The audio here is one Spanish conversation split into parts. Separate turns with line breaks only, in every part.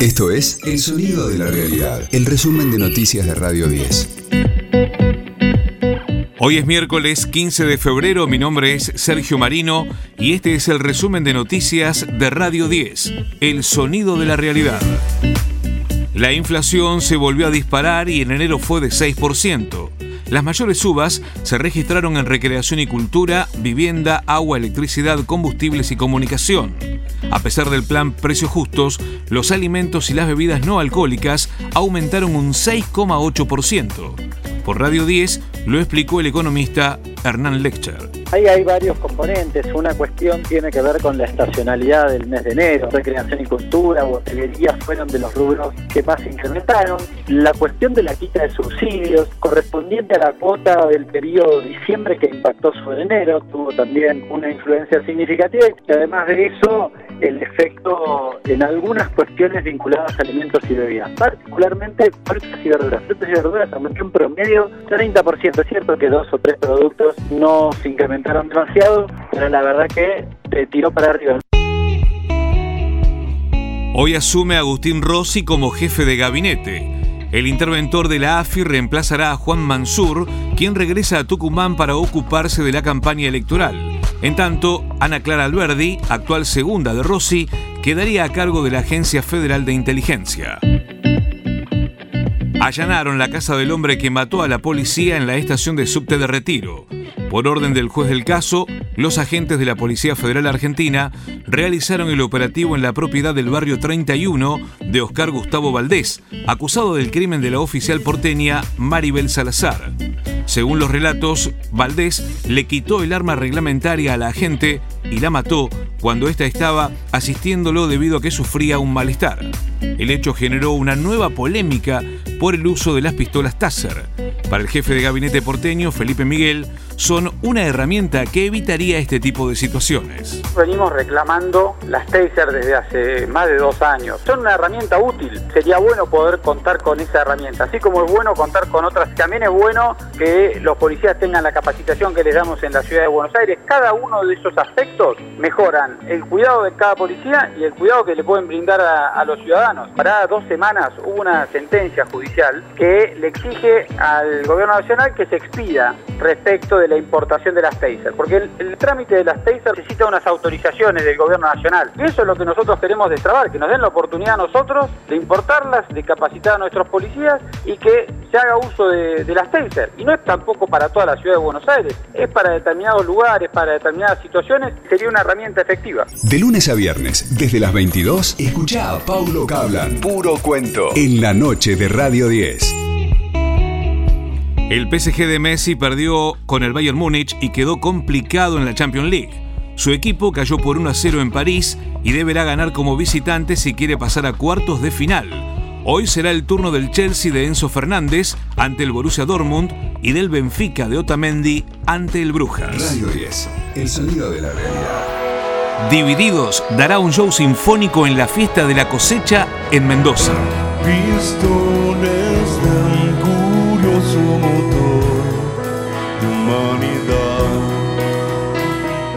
Esto es El Sonido de la Realidad, el resumen de noticias de Radio 10.
Hoy es miércoles 15 de febrero, mi nombre es Sergio Marino y este es el resumen de noticias de Radio 10, El Sonido de la Realidad. La inflación se volvió a disparar y en enero fue de 6%. Las mayores subas se registraron en recreación y cultura, vivienda, agua, electricidad, combustibles y comunicación. A pesar del plan Precios Justos, los alimentos y las bebidas no alcohólicas aumentaron un 6,8%. Por Radio 10 lo explicó el economista Hernán Lechter.
Ahí hay varios componentes. Una cuestión tiene que ver con la estacionalidad del mes de enero. Recreación y cultura, botelería fueron de los rubros que más incrementaron. La cuestión de la quita de subsidios correspondiente a la cuota del periodo diciembre que impactó sobre enero tuvo también una influencia significativa y además de eso el efecto en algunas cuestiones vinculadas a alimentos y bebidas, particularmente frutas y verduras. Frutas y verduras aumentó un promedio 30%. Es cierto que dos o tres productos no se incrementaron demasiado, pero la verdad que te tiró para arriba.
Hoy asume Agustín Rossi como jefe de gabinete. El interventor de la AFI reemplazará a Juan Mansur, quien regresa a Tucumán para ocuparse de la campaña electoral. En tanto, Ana Clara Alberdi, actual segunda de Rossi, quedaría a cargo de la Agencia Federal de Inteligencia. Allanaron la casa del hombre que mató a la policía en la estación de subte de Retiro. Por orden del juez del caso, los agentes de la Policía Federal Argentina realizaron el operativo en la propiedad del barrio 31 de Oscar Gustavo Valdés, acusado del crimen de la oficial porteña Maribel Salazar. Según los relatos, Valdés le quitó el arma reglamentaria a la agente y la mató cuando ésta estaba asistiéndolo debido a que sufría un malestar. El hecho generó una nueva polémica por el uso de las pistolas Taser. Para el jefe de gabinete porteño, Felipe Miguel, son una herramienta que evitaría este tipo de situaciones.
Venimos reclamando las Taser desde hace más de dos años. Son una herramienta útil. Sería bueno poder contar con esa herramienta. Así como es bueno contar con otras, también es bueno que los policías tengan la capacitación que les damos en la ciudad de Buenos Aires. Cada uno de esos aspectos mejoran el cuidado de cada policía y el cuidado que le pueden brindar a, los ciudadanos. Para dos semanas hubo una sentencia judicial que le exige al gobierno nacional que se expida respecto de la importación de las Taser, porque el, el, trámite de las Taser necesita unas autorizaciones del gobierno nacional. Y eso es lo que nosotros queremos destrabar, que nos den la oportunidad a nosotros de importarlas, de capacitar a nuestros policías y que se haga uso de, de las Taser. Y no es tampoco para toda la ciudad de Buenos Aires, es para determinados lugares, para determinadas situaciones, sería una herramienta efectiva.
De lunes a viernes, desde las 22, escucha a Paulo Cablan, puro cuento, en la noche de Radio 10.
El PSG de Messi perdió con el Bayern Múnich y quedó complicado en la Champions League. Su equipo cayó por 1 a 0 en París y deberá ganar como visitante si quiere pasar a cuartos de final. Hoy será el turno del Chelsea de Enzo Fernández ante el Borussia Dortmund y del Benfica de Otamendi ante el Brujas.
Radio 10, el sonido de la realidad.
Divididos dará un show sinfónico en la fiesta de la cosecha en Mendoza.
Pistones de un curioso motor de humanidad.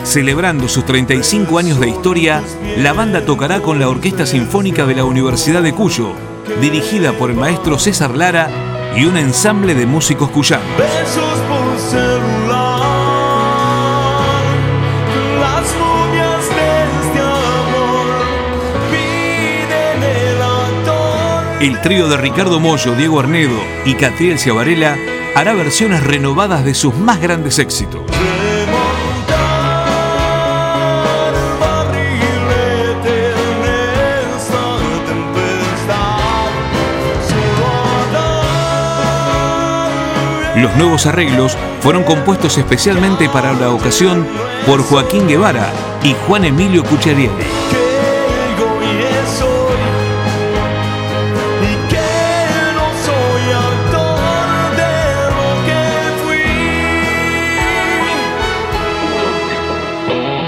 Celebrando sus 35 años de historia, la banda tocará con la Orquesta Sinfónica de la Universidad de Cuyo, dirigida por el maestro César Lara y un ensamble de músicos cuyanos.
El
trío de Ricardo Mollo, Diego Arnedo y Catriel Ciavarela hará versiones renovadas de sus más grandes éxitos. Los nuevos arreglos fueron compuestos especialmente para la ocasión por Joaquín Guevara y Juan Emilio Cucharielli.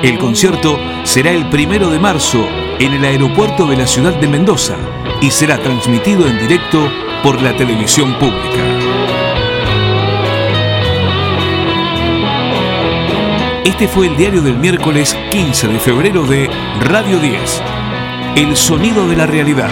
El concierto será el primero de marzo en el aeropuerto de la ciudad de Mendoza y será transmitido en directo por la televisión pública. Este fue el diario del miércoles 15 de febrero de Radio 10.
El sonido de la realidad.